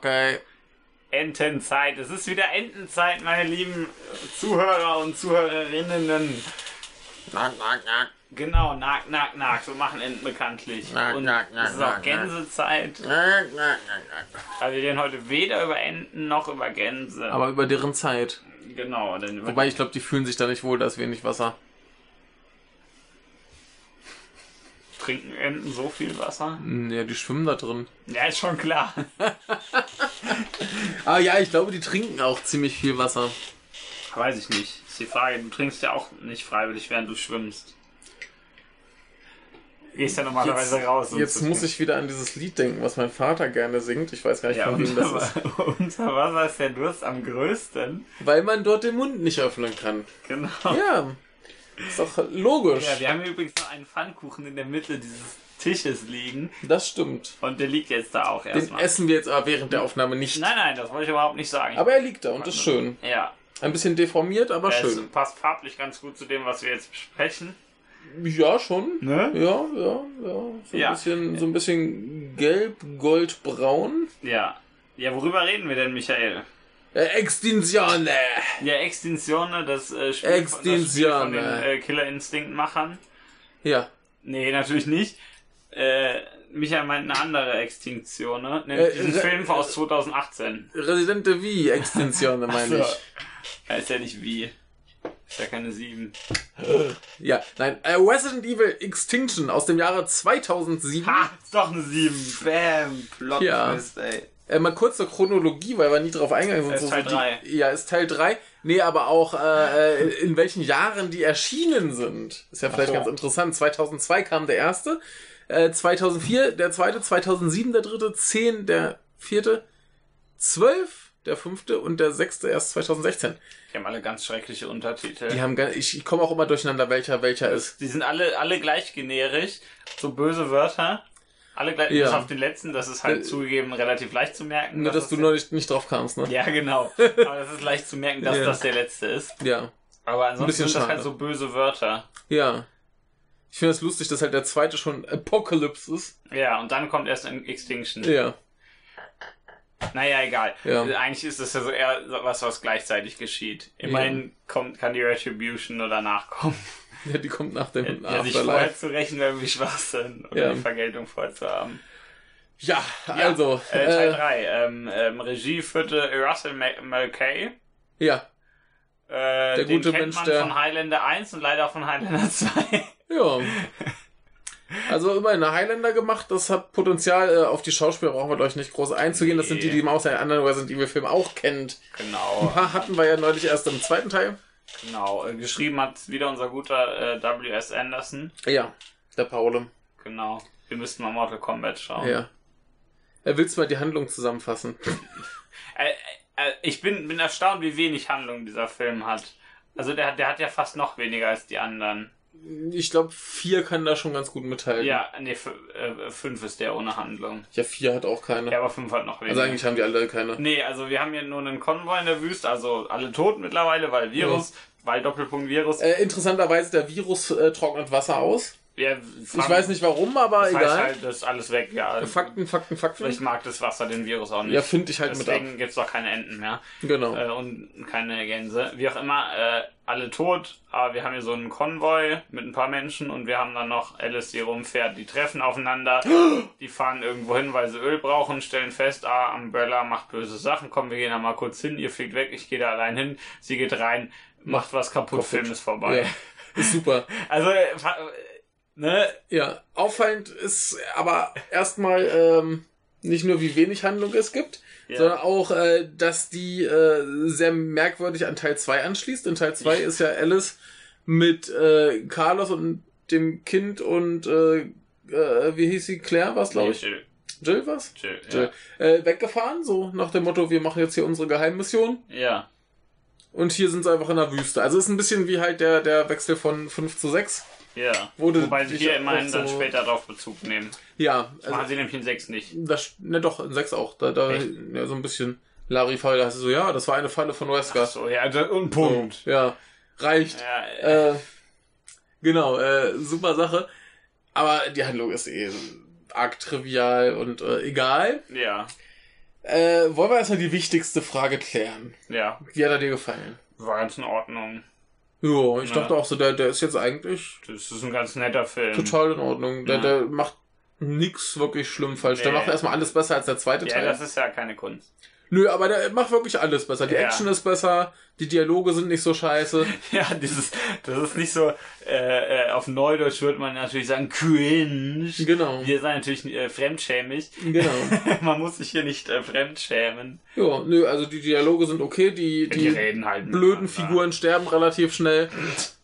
Okay. Entenzeit. Es ist wieder Entenzeit, meine lieben Zuhörer und Zuhörerinnen. Nack, nack, nack. Genau, nack, nack, nack. So machen Enten bekanntlich. Nack, und nack, nack, es ist auch. Gänsezeit. Nack, nack, nack, nack. Also wir reden heute weder über Enten noch über Gänse. Aber über deren Zeit. genau, denn über Wobei ich glaube, die fühlen sich da nicht wohl, da ist wenig Wasser. trinken Enten so viel Wasser. Hm, Ja, die schwimmen da drin. Ja, ist schon klar. Ah ja, ich glaube, die trinken auch ziemlich viel Wasser. Weiß ich nicht. Ist die Frage, du trinkst ja auch nicht freiwillig, während du schwimmst. Gehst ja normalerweise Jetzt- raus. Jetzt muss ich wieder an dieses Lied denken, was mein Vater gerne singt. Ich weiß gar nicht, Ja, von wem das ist. Unter Wasser ist der Durst am größten. Weil man dort den Mund nicht öffnen kann. Genau. Ja, ist doch logisch. Ja, wir haben übrigens noch einen Pfannkuchen in der Mitte dieses Tisches liegen. Das stimmt. Und der liegt jetzt da auch Den erstmal. essen wir jetzt aber während der Aufnahme nicht. Nein, nein, das wollte ich überhaupt nicht sagen. Aber er liegt da und ist schön. ja, Ein bisschen deformiert, aber der schön. passt farblich ganz gut zu dem, was wir jetzt besprechen. Ja, schon. Ne? Ja, ja, ja. So ein Ja. bisschen, so ein bisschen gelb, goldbraun. Ja. Ja, worüber reden wir denn, Michael? Äh, Extinzione. Ja, Extinzione, das äh, Spiel, von- das Spiel Extinzione. von den äh, Killer Instinct-Machern. Ja. Nee, natürlich nicht. Äh, Michael meint eine andere Extinktion, ne? Äh, diesen Re- Film aus 2018. Resident Evil Extinzione, meine so. ich. Ja, ist ja nicht wie. Ist ja keine 7. Ja, nein. Äh, Resident Evil Extinction aus dem Jahre 2007. Ha, ist doch eine 7. Bam, Plot Ja. Twist, ey. Äh, mal kurz zur Chronologie, weil wir nie drauf eingegangen sind. Ist So Teil die- drei. Ja, ist Teil 3. Nee, aber auch äh, äh, in welchen Jahren die erschienen sind. Ist ja vielleicht so. ganz interessant. 2002 kam der erste, äh, 2004 der zweite, 2007 der dritte, 10 der vierte, 12 der fünfte und der sechste erst 2016. Die haben alle ganz schreckliche Untertitel. Die haben gar, ich, ich komme auch immer durcheinander, welcher welcher ist. Die sind alle, alle gleich generisch. So böse Wörter. Alle gleich, Ja. bis auf den letzten, das ist halt Äh, zugegeben relativ leicht zu merken. Nur, dass das du noch nicht, nicht drauf kamst, ne? Ja, genau. Aber das ist leicht zu merken, dass Ja. das der letzte ist. Ja. Aber ansonsten sind das schade. halt so böse Wörter. Ja. Ich finde es lustig, dass halt der zweite schon Apocalypse ist. Ja, und dann kommt erst ein Extinction. Ja. Naja, egal. Ja. Eigentlich ist das ja so eher was, was gleichzeitig geschieht. Immerhin kommt, kann die Retribution nur danach kommen. Ja, die kommt nach dem Ja, sich vorher Afterlife. zu rächen, wäre wie Schwachsinn. Oder Ja. die Vergeltung vorher zu haben. Ja, also. Äh, Teil Äh, 3. Ähm, ähm, Regie führte Russell Mulcahy. ja, Äh, Der gute Mensch, der- von Highlander 1 und leider auch von Highlander 2. ja. Also immerhin eine Highlander gemacht, das hat Potenzial. Äh, auf die Schauspieler brauchen wir euch nicht groß einzugehen. Das sind die, die man aus den anderen Resident Evil Filmen auch kennt. Ein genau, paar hatten wir ja neulich erst im zweiten Teil. Genau. Äh, geschrieben hat wieder unser guter äh, W.S. Anderson. Ja, der Paule. Genau. Wir müssten mal Mortal Kombat schauen. Ja. Äh, willst mal die Handlung zusammenfassen? Äh, äh, ich bin, bin erstaunt, wie wenig Handlung dieser Film hat. Also der, der hat ja fast noch weniger als die anderen. Ich glaube, vier kann da schon ganz gut mithalten. Ja, nee, äh, fünf ist der ohne Handlung. Ja, vier hat auch keine. Ja, aber fünf hat noch weniger. also eigentlich haben die alle keine. Nee, also wir haben hier nur einen Konvoi in der Wüste, also alle tot mittlerweile, weil Virus, weil Doppelpunkt Virus. Äh, interessanterweise, der Virus äh, trocknet Wasser aus. Wir Ich weiß nicht warum, aber das heißt egal. halt, das ist alles weg, ja. Fakten, Fakten, Fakten. Vielleicht mag das Wasser den Virus auch nicht. Ja, finde ich halt mit Deswegen gibt's doch keine Enten mehr. Genau. Äh, und keine Gänse. Wie auch immer, äh, alle tot, aber wir haben hier so einen Konvoi mit ein paar Menschen und wir haben dann noch Alice, die rumfährt. Die treffen aufeinander, die fahren irgendwo hin, weil sie Öl brauchen, stellen fest, ah, Umbrella macht böse Sachen, komm, wir gehen da mal kurz hin, ihr fliegt weg, ich gehe da allein hin, sie geht rein, macht was kaputt, Kaputt. Film ist vorbei. Ja, ist super. Also, äh, ne, Ja, auffallend ist aber erstmal ähm, nicht nur, wie wenig Handlung es gibt, Ja. sondern auch, äh, dass die äh, sehr merkwürdig an Teil 2 anschließt. In Teil 2 ist ja Alice mit äh, Carlos und dem Kind und äh, äh, wie hieß sie? Claire was, glaube ich? Jill, Jill was? Jill, Jill. Äh, weggefahren, so nach dem Motto, wir machen jetzt hier unsere Geheimmission. ja. ja. Und hier sind sie einfach in der Wüste. Also ist ein bisschen wie halt der, der Wechsel von 5 zu 6. Ja. Wurde Wobei sie hier immerhin dann so- später darauf Bezug nehmen. Ja, Das machen sie nämlich in 6 nicht. Das, ne, doch, in 6 auch. Da, da ja, so ein bisschen Larifal, da hast du so, ja, das war eine Falle von Wesker. So, ja, da- und So, Punkt. ja, reicht. Ja, äh, Äh, Genau, äh, super Sache. Aber die Handlung ist eh arg trivial und äh, egal. Ja. Äh, wollen wir erstmal die wichtigste Frage klären. Ja. Wie hat er dir gefallen? War ganz in Ordnung. Ja, ich Ja. dachte auch so, der, der ist jetzt eigentlich Das ist ein ganz netter Film. total in Ordnung. Der, Ja. der macht nix wirklich schlimm falsch. Der Nee. macht erstmal alles besser als der zweite Ja, Teil. das ist ja keine Kunst. Nö, aber der macht wirklich alles besser. Die Ja. Action ist besser, die Dialoge sind nicht so scheiße. Ja, dieses, das ist nicht so, äh, äh, auf Neudeutsch würde man natürlich sagen, cringe. Genau. Wir sind natürlich äh, fremdschämig. Genau. man muss sich hier nicht äh, fremdschämen. Ja, nö, also die Dialoge sind okay, die, Die, die reden halt blöden. Figuren sterben relativ schnell. Das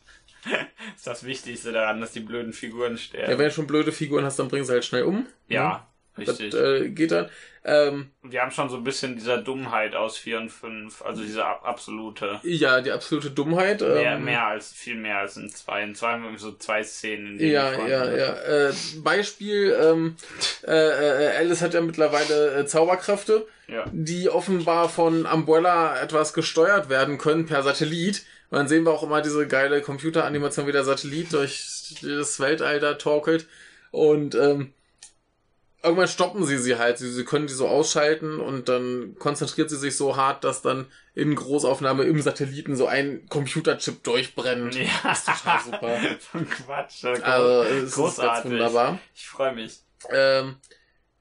ist das Wichtigste daran, dass die blöden Figuren Ja, sterben. wenn du schon blöde Figuren hast, dann bring sie halt schnell um. Ja, Das richtig. äh, geht dann. Ähm, Wir haben schon so ein bisschen dieser Dummheit aus 4 und 5, also diese ab- absolute. ja, die absolute Dummheit. Mehr, ähm, mehr als, viel mehr als in 2. In 2 haben wir so zwei Szenen, in denen Ja, ja, ja. Äh, Beispiel, ähm, äh, äh, Alice hat ja mittlerweile äh, Zauberkräfte. Ja. die offenbar von Umbrella etwas gesteuert werden können per Satellit. Und dann sehen wir auch immer diese geile Computeranimation, wie der Satellit durch das Weltall da torkelt. Und ähm, irgendwann stoppen sie sie halt. Sie, sie können die so ausschalten und dann konzentriert sie sich so hart, dass dann in Großaufnahme im Satelliten so ein Computerchip durchbrennt. Ja, Das ist total super. so Quatsch. äh, Also, es ist ganz Großartig. wunderbar. Ich freue mich. Ähm,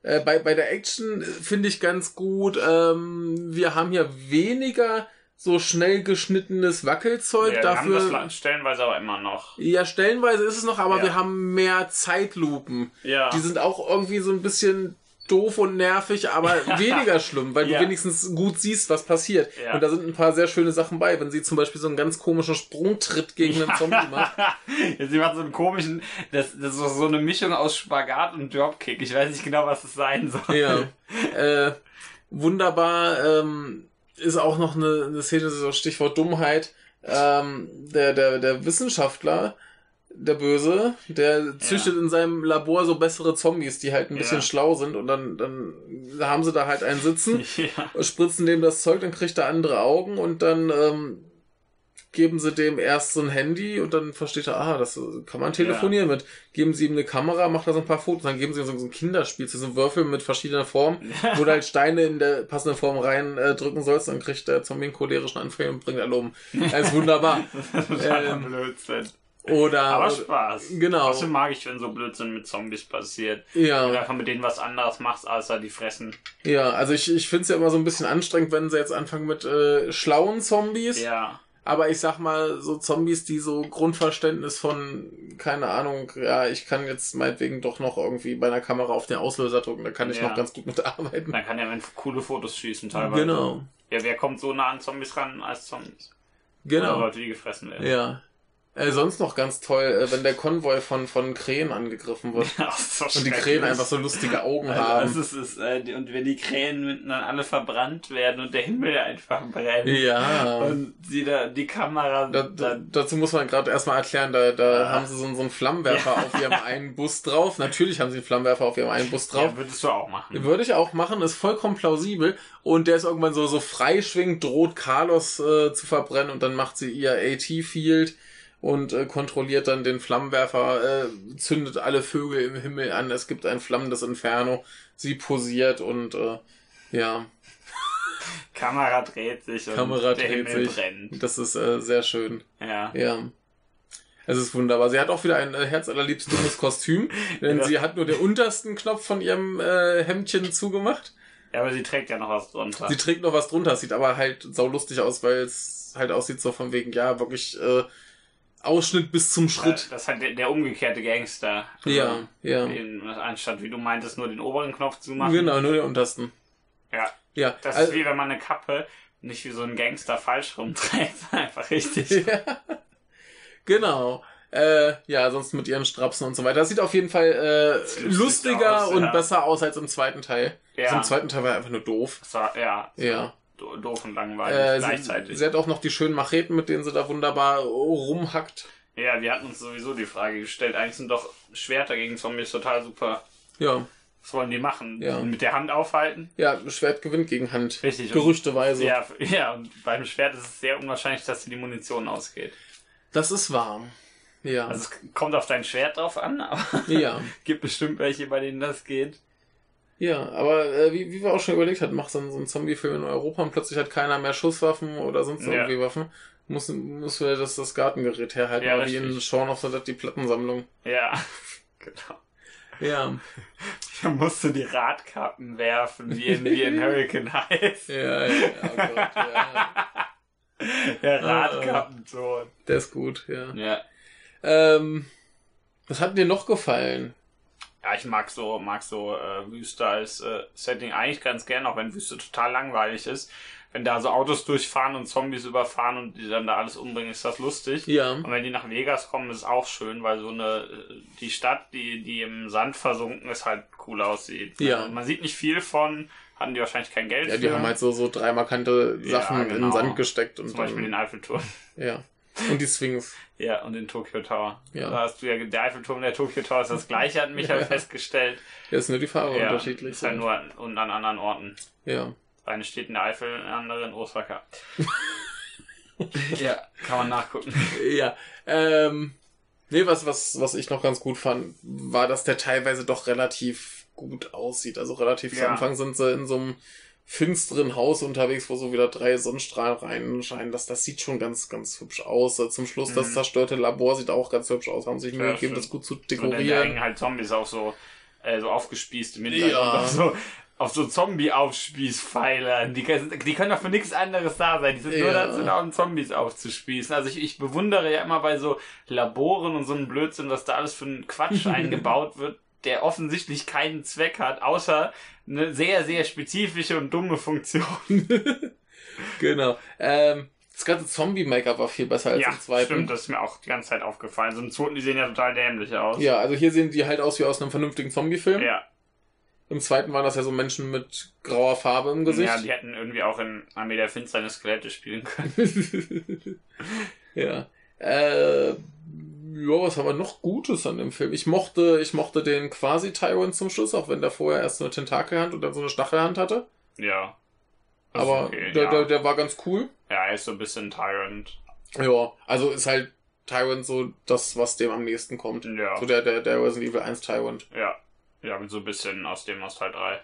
äh, bei, bei der Action finde ich ganz gut, ähm, wir haben hier weniger so schnell geschnittenes Wackelzeug. Ja, wir haben das dafür. stellenweise aber immer noch. Ja, stellenweise ist es noch, aber Ja. wir haben mehr Zeitlupen. Ja. Die sind auch irgendwie so ein bisschen doof und nervig, aber weniger schlimm, weil Ja. du wenigstens gut siehst, was passiert. Ja. Und da sind ein paar sehr schöne Sachen bei, wenn sie zum Beispiel so einen ganz komischen Sprungtritt gegen einen Zombie macht. Ja, Sie macht so einen komischen, das, das ist so eine Mischung aus Spagat und Dropkick. Ich weiß nicht genau, was es sein soll. Ja. äh, wunderbar ähm, ist auch noch eine, eine Szene, so Stichwort Dummheit. Ähm, der, der, der Wissenschaftler, der Böse, der züchtet in seinem Labor so bessere Zombies, die halt ein bisschen Ja. schlau sind und dann, dann haben sie da halt einen sitzen, Ja. spritzen dem das Zeug, dann kriegt er andere Augen und dann ähm, geben sie dem erst so ein Handy und dann versteht er, ah, das kann man telefonieren mit. Geben sie ihm eine Kamera, macht er so ein paar Fotos, dann geben sie ihm so, so ein Kinderspiel, so ein Würfel mit verschiedenen Formen, wo du halt Steine in der passenden Form rein äh, drücken sollst, dann kriegt der Zombie einen cholerischen Anfall und bringt alle um. Das ist wunderbar. Totaler Ähm, Blödsinn. Oder, Aber oder Spaß. genau. Außerdem mag ich, wenn so Blödsinn mit Zombies passiert. ja. Du einfach mit denen was anderes machst, außer die fressen. Ja, also ich, ich finde es ja immer so ein bisschen anstrengend, wenn sie jetzt anfangen mit äh, schlauen Zombies. Ja. Aber ich sag mal, so Zombies, die so Grundverständnis von, keine Ahnung, ja, ich kann jetzt meinetwegen doch noch irgendwie bei einer Kamera auf den Auslöser drücken, da kann ich Ja. noch ganz gut mitarbeiten. Dann kann er wenn coole Fotos schießen teilweise. Genau, Ja, wer kommt so nah an Zombies ran als Zombies? genau. Oder Leute, die gefressen werden. Ja. Äh, sonst noch ganz toll, äh, wenn der Konvoi von, von Krähen angegriffen wird. Ach, so Und die. Krähen einfach so lustige Augen Also, haben. ist, es ist, äh, die- und wenn die Krähen dann alle verbrannt werden und der Himmel einfach brennt. Ja. Und sie da, die Kamera. Da, da, dazu muss man gerade erstmal erklären, da, da Ja. haben sie so, so einen Flammenwerfer auf ihrem einen Bus drauf. Natürlich haben sie einen Flammenwerfer auf ihrem einen Bus drauf. ja, würdest du auch machen. Würde ich auch machen, ist vollkommen plausibel. Und der ist irgendwann so, so freischwingend, droht Carlos äh, zu verbrennen und dann macht sie ihr AT-Field und äh, kontrolliert dann den Flammenwerfer, äh, zündet alle Vögel im Himmel an. Es gibt ein flammendes Inferno. Sie posiert und äh, ja, Kamera dreht sich und Kamera der dreht Himmel sich. brennt. das ist äh, sehr schön. Ja. Ja. Es ist wunderbar. Sie hat auch wieder ein äh, herzallerliebstes Kostüm, denn Ja. sie hat nur den untersten Knopf von ihrem äh, Hemdchen zugemacht. ja, aber sie trägt ja noch was drunter. Sie trägt noch was drunter, sieht aber halt saulustig aus, weil es halt aussieht so von wegen, ja, wirklich äh, Ausschnitt bis zum Schritt. Das ist halt der, der umgekehrte Gangster. Ja, ja. In, anstatt, wie du meintest, nur den oberen Knopf zu machen. Genau, nur den untersten. Ja. Ja, Das also, ist wie wenn man eine Kappe nicht wie so ein Gangster falsch rumträgt. Einfach richtig. ja. Genau. Äh, ja, sonst mit ihren Strapsen und so weiter. Das sieht auf jeden Fall äh, lustiger aus, und ja. besser aus als im zweiten Teil. Ja. Also Im zweiten Teil war er einfach nur doof. War, ja. Ja. Do- Doof und langweilig Äh, sie, gleichzeitig. sie hat auch noch die schönen Macheten, mit denen sie da wunderbar rumhackt. Ja, wir hatten uns sowieso die Frage gestellt. Eigentlich sind doch Schwerter gegen Zombies total super. Ja, Was wollen die machen? Ja. Mit der Hand aufhalten? ja, Schwert gewinnt gegen Hand. Richtig. Gerüchteweise. Ja, ja, und beim Schwert ist es sehr unwahrscheinlich, dass dir die Munition ausgeht. Das ist wahr. Ja. Also es kommt auf dein Schwert drauf an, aber ja. gibt bestimmt welche, bei denen das geht. Ja, aber äh, wie, wie wir auch schon überlegt hatten, machst dann so einen Zombie-Film in Europa und plötzlich hat keiner mehr Schusswaffen oder sonst Ja. irgendwie Waffen. Muss, muss wieder das, das Gartengerät herhalten, Ja, wie in. Shaun of the Dead die Plattensammlung. Ja, genau. Ja. Da musst du die Radkappen werfen, wie in, wie in Hurricane Heights. Ja, ja, oh Gott, ja. Der Radkappenton. Der ist gut, ja. Ja. Ähm, was hat dir noch gefallen? Ja, ich mag so, mag so äh, Wüste als äh, Setting eigentlich ganz gern, auch wenn Wüste total langweilig ist. Wenn da so Autos durchfahren und Zombies überfahren und die dann da alles umbringen, ist das lustig. Ja. Und wenn die nach Vegas kommen, ist es auch schön, weil so eine äh, die Stadt, die die im Sand versunken ist, halt cool aussieht. Ja. Also man sieht nicht viel von, hatten die wahrscheinlich kein Geld Ja, die für. haben halt so, so drei markante Ja, Sachen in den genau. Sand gesteckt und zum Beispiel den Eiffelturm. ja. Und die Sphinx. Ja, und den Tokyo Tower. Ja. Da hast du ja der Eiffelturm und der Tokyo Tower ist das gleiche, hat Michael Ja. festgestellt. Ja, ist nur die Farbe Ja, unterschiedlich. ist halt nur und an anderen Orten. ja. Eine steht in der Eifel, eine andere in Osaka. ja, kann man nachgucken. Ja. Ähm, nee, was, was, was ich noch ganz gut fand, war, dass der teilweise doch relativ gut aussieht. Also relativ zu Ja. Anfang sind sie in so einem finsteren Haus unterwegs, wo so wieder drei Sonnenstrahlen reinscheinen. Das, das sieht schon ganz, ganz hübsch aus. Zum Schluss das Mhm. zerstörte Labor sieht auch ganz hübsch aus. Haben sich Mühe Ja, gegeben, das gut zu Und dann dekorieren. halt Zombies auch so, äh, so aufgespießt im Hintergrund. Ja. Auf so, auf so Zombie-Aufspießpfeilern. Die, können- die können doch für nichts anderes da sein. Die sind nur Ja. dazu da, um Zombies aufzuspießen. Also ich, ich bewundere ja immer bei so Laboren und so einem Blödsinn, was da alles für ein Quatsch eingebaut wird, der offensichtlich keinen Zweck hat, außer eine sehr, sehr spezifische und dumme Funktion. Genau. Ähm, das ganze Zombie-Make-up war viel besser als ja, im zweiten. stimmt, das ist mir auch die ganze Zeit aufgefallen. So im zweiten, die sehen ja total dämlich aus. Ja, also hier sehen die halt aus wie aus einem vernünftigen Zombie-Film. Ja, Im zweiten waren das ja so Menschen mit grauer Farbe im Gesicht. ja, die hätten irgendwie auch in Armee der Finsternis Skelette spielen können. ja. Äh, ja, was haben wir noch Gutes an dem Film? Ich mochte, ich mochte den quasi Tyrant zum Schluss, auch wenn der vorher erst so eine Tentakelhand und dann so eine Stachelhand hatte. Ja. Aber okay, der, ja. der, der war ganz cool. ja, er ist so ein bisschen Tyrant. Ja, also ist halt Tyrant so das, was dem am nächsten kommt. Ja. So der, der, der Resident Evil 1 Tyrant. Ja. Ja, mit so ein bisschen aus dem aus Teil 3.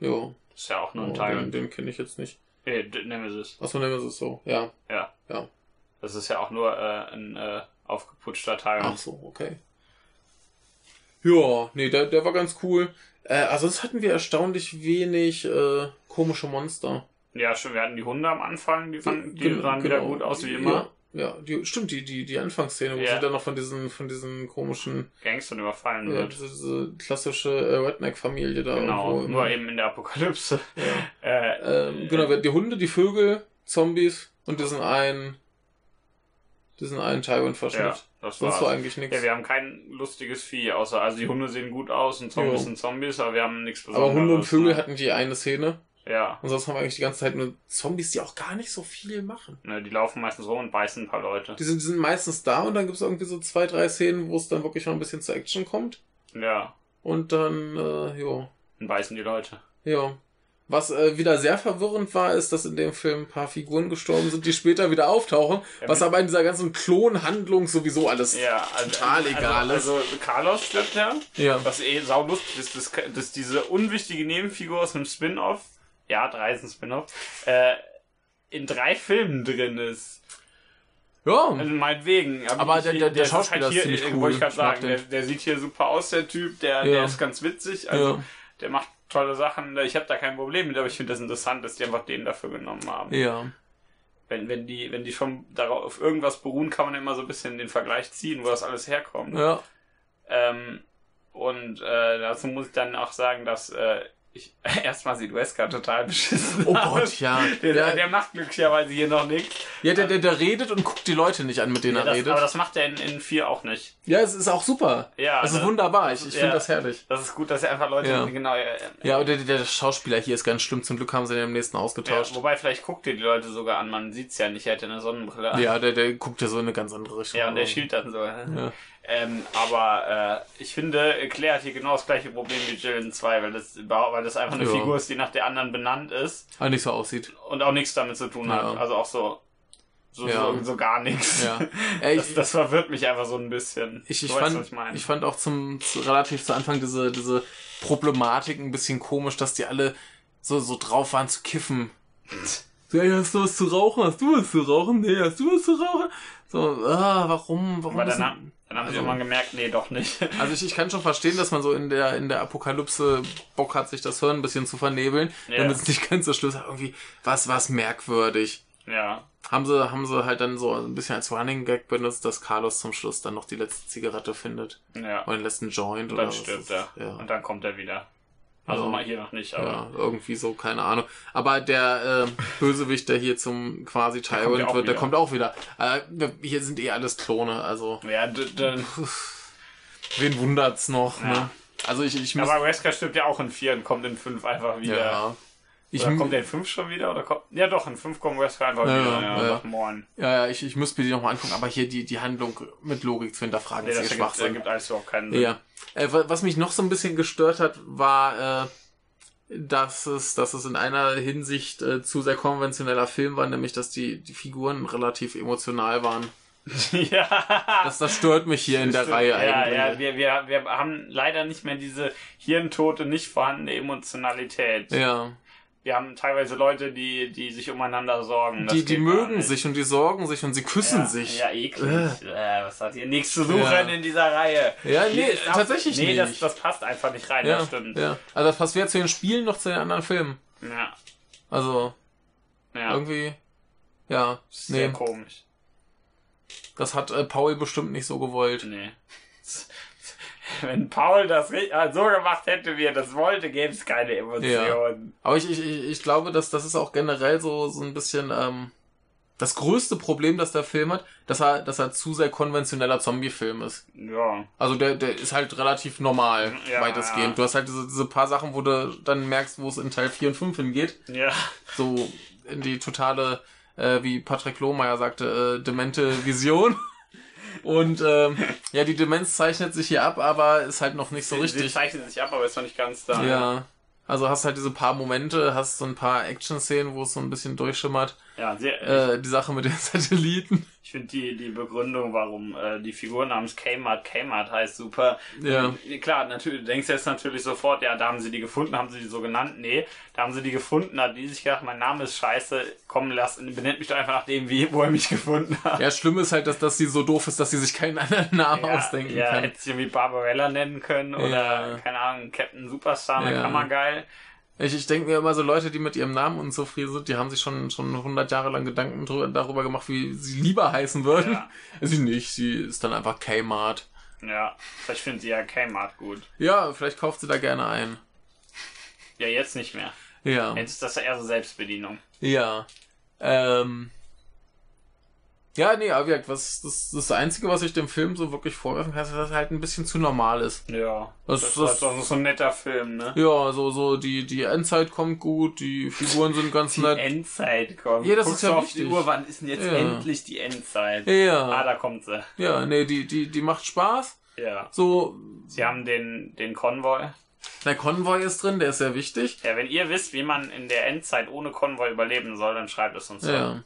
Ja. Ist ja auch nur ein Oh, den Tyrant. den kenne ich jetzt nicht. Äh, D- Nemesis. Ist es so. Ja. Ja. Ja. Das ist ja auch nur äh, ein äh, aufgeputschter Tyrant. Ach so, okay. Ja, nee, der, der war ganz cool. Äh, also sonst hatten wir erstaunlich wenig äh, komische Monster. Ja, schon, wir hatten die Hunde am Anfang, die, fanden, die Gen- sahen wieder genau. gut aus wie immer. Ja, ja die, stimmt, die, die, die Anfangsszene, wo Ja. sie dann noch von diesen, von diesen komischen, Gangstern überfallen ja, wird. diese, diese klassische äh, Redneck-Familie da Genau, nur eben in der Apokalypse. Ja. Äh, Ähm, genau, die Hunde, die Vögel, Zombies und diesen einen, diesen einen Tyrant-Verschnitt. ja, das Sonst war's. war eigentlich nichts. Ja, wir haben kein lustiges Vieh, außer, also die Hunde sehen gut aus und Zombies Jo. sind Zombies, aber wir haben nichts Besonderes. Aber Hunde und Vögel ne? hatten die eine Szene. Ja, Und sonst haben wir eigentlich die ganze Zeit nur Zombies, die auch gar nicht so viel machen. ne, die laufen meistens rum und beißen ein paar Leute. Die sind, die sind meistens da und dann gibt es irgendwie so zwei, drei Szenen, wo es dann wirklich noch ein bisschen zur Action kommt. Ja, Und dann, äh, ja. und beißen die Leute. Ja. Was äh, wieder sehr verwirrend war, ist, dass in dem Film ein paar Figuren gestorben sind, die später wieder auftauchen, Ja, was aber in dieser ganzen Klonhandlung sowieso alles. Ja, also, Total egal ist. Also, also Carlos stirbt ja, Ja. was eh saulustig ist, dass, dass diese unwichtige Nebenfigur aus einem Spin-Off, ja, drei ist ein Spin-Off, äh, in drei Filmen drin ist. Ja. Also meinetwegen. Aber der- der- der ist Schauspieler ist hier, ziemlich äh, cool. Wollte ich gerade Ich sagen, der, der sieht hier super aus, der Typ, der, Ja. der ist ganz witzig, also Ja. der macht tolle Sachen. Ich habe da kein Problem mit, aber ich finde das interessant, dass die einfach den dafür genommen haben. Ja. Wenn, wenn die, wenn die schon darauf auf irgendwas beruhen, kann man immer so ein bisschen den Vergleich ziehen, wo das alles herkommt. Ja. Ähm, und äh, dazu muss ich dann auch sagen, dass äh, ich erstmal sieht Wesker total beschissen. Oh. Gott, ja. Der, Der- der macht glücklicherweise hier noch nichts. Ja, der, der, der redet und guckt die Leute nicht an, mit denen Ja, er das, redet. aber das macht er in, in 4 auch nicht. ja, es ist auch super. Ja, Es ist ne? wunderbar. Ich, ich Ja. finde das herrlich. Das ist gut, dass er einfach Leute Ja. genau. Äh, Ja, und der, der Schauspieler hier ist ganz schlimm. Zum Glück haben sie den im nächsten ja, ausgetauscht. wobei, vielleicht guckt ihr die Leute sogar an, man sieht's ja nicht, er hätte eine Sonnenbrille. an. Ja, der, der guckt ja so in eine ganz andere Richtung. Ja, und der schielt dann so. Ja. Ähm, aber äh, ich finde, Claire hat hier genau das gleiche Problem wie Jill in 2, weil das, weil das einfach eine Ja. Figur ist, die nach der anderen benannt ist Ah, nicht so aussieht. und auch nichts damit zu tun hat. Ja. Also auch so. So, Ja. so, so gar nichts. Ja. Ey, Das, das verwirrt mich einfach so ein bisschen. Ich, ich, weißt, fand, was ich ich fand auch zum, zu, relativ zu Anfang diese, diese Problematik ein bisschen komisch, dass die alle so, so drauf waren zu kiffen. So, ey, hast du was zu rauchen? Hast du was zu rauchen? Nee, hast du was zu rauchen? So, ah, warum? Warum? Aber dann, haben- dann haben sie Also- irgendwann gemerkt, nee, doch nicht. also ich, ich kann schon verstehen, dass man so in der, in der Apokalypse Bock hat, sich das Hirn ein bisschen zu vernebeln, Ja. damit es nicht ganz so schlimm ist. Irgendwie, was, was merkwürdig. ja. Haben sie, haben sie halt dann so ein bisschen als Running Gag benutzt, dass Carlos zum Schluss dann noch die letzte Zigarette findet. Ja. Oder den letzten Joint Und oder dann stirbt er. Ja. Und dann kommt er wieder. Also Ja. mal hier noch nicht, aber. ja, irgendwie so, keine Ahnung. Aber der äh, Bösewicht, der hier zum quasi Tyrant wird, der wieder. kommt auch wieder. Äh, hier sind eh alles Klone, also Ja, dann. wen wundert's noch, Ja. ne? Also ich, ich muss, Aber Wesker stirbt ja auch in 4 und kommt in 5 einfach wieder. ja. Ich, Oder kommt der in 5 schon wieder? Oder kommt... Ja doch, in 5 kommt Wesker einfach Ja, wieder. ja, Ja, moin. ja, ja, ich, ich muss mir die nochmal angucken, aber hier die, die Handlung mit Logik zu hinterfragen Nee, ist das eh ergibt, Schwachsinn. ergibt alles überhaupt keinen Sinn. Ja. Äh, wa- was mich noch so ein bisschen gestört hat, war, äh, dass es, dass es in einer Hinsicht äh, zu sehr konventioneller Film war, nämlich dass die, die Figuren relativ emotional waren. ja. Das, das stört mich hier in der Stimmt. Reihe ja, eigentlich. Ja, wir, wir, wir haben leider nicht mehr diese hirntote, nicht vorhandene Emotionalität. Ja. Wir haben teilweise Leute, die, die sich umeinander sorgen. Das Die, die mögen sich und die sorgen sich und sie küssen ja, sich. Ja, eklig. Äh, was hat ihr nichts zu suchen Ja. in dieser Reihe? Ja, nee, auch- tatsächlich nee, nicht. das, das passt einfach nicht rein, ja, das stimmt. ja. Also das passt weder zu den Spielen noch zu den anderen Filmen. Ja, Also ja. irgendwie, ja, Sehr nee, komisch. das hat äh, Paul bestimmt nicht so gewollt. Nee. Wenn Paul das äh, so gemacht hätte, wie er das wollte, gäbe es keine Emotionen. Aber ich, ich, ich ich glaube, dass das ist auch generell so, so ein bisschen ähm, das größte Problem, das der Film hat, dass er, dass er zu sehr konventioneller Zombie-Film ist. Ja. Also der, der ist halt relativ normal, Ja, weitestgehend. ja. Du hast halt diese, diese paar Sachen, wo du dann merkst, wo es in Teil 4 und 5 hingeht. Ja. So in die totale, äh, wie Patrick Lohmeier sagte, äh, demente Vision. Und ähm, ja, die Demenz zeichnet sich hier ab, aber ist halt noch nicht so Sie richtig. zeichnet sich ab, aber ist noch nicht ganz da. Ja. Also hast halt diese paar Momente, hast so ein paar Action-Szenen, wo es so ein bisschen durchschimmert. Ja, sehr, Äh, die Sache mit den Satelliten. Ich finde die, die Begründung, warum äh, die Figur namens Kmart Kmart heißt, super. Ja. Ähm, Klar, natürlich, du denkst jetzt natürlich sofort, ja, da haben sie die gefunden, haben sie die so genannt. Nee, da haben sie die gefunden, hat die sich gedacht, mein Name ist scheiße, komm, lass, benennt mich doch einfach nach dem, wie, wo er mich gefunden hat. Ja, schlimm ist halt, dass, dass sie so doof ist, dass sie sich keinen anderen Namen ausdenken ja, kann. hätte sie irgendwie Barbarella nennen können oder, Ja. keine Ahnung, Captain Superstar Ja. Hammergeil. Ich, ich denke mir immer so, Leute, die mit ihrem Namen unzufrieden sind, die haben sich schon schon 100 Jahre lang Gedanken drü- darüber gemacht, wie sie lieber heißen würden. Ja. Sie nicht, sie ist dann einfach Kmart. Ja, vielleicht findet sie ja Kmart gut. Ja, vielleicht kauft sie da gerne ein. Ja, jetzt nicht mehr. Ja. Jetzt ist das eher so Selbstbedienung. Ja. Ähm. Ja, nee, aber was, das, das Einzige, was ich dem Film so wirklich vorwerfen kann, ist, dass er halt ein bisschen zu normal ist. Ja, Das- das, das- ist halt so, ein netter Film, ne? Ja, so, so, die, die Endzeit kommt gut, die Figuren sind ganz Die nett. Endzeit kommt. Ja, das Guckst ist ja auf wichtig. die Uhr, wann ist denn jetzt Ja. endlich die Endzeit? Ah, Ja, da kommt sie. ja, nee, die, die, die macht Spaß. Ja. So, Sie haben den, den Konvoi. der Konvoi ist drin, der ist sehr wichtig. Ja, wenn ihr wisst, wie man in der Endzeit ohne Konvoi überleben soll, dann schreibt es uns. Ja.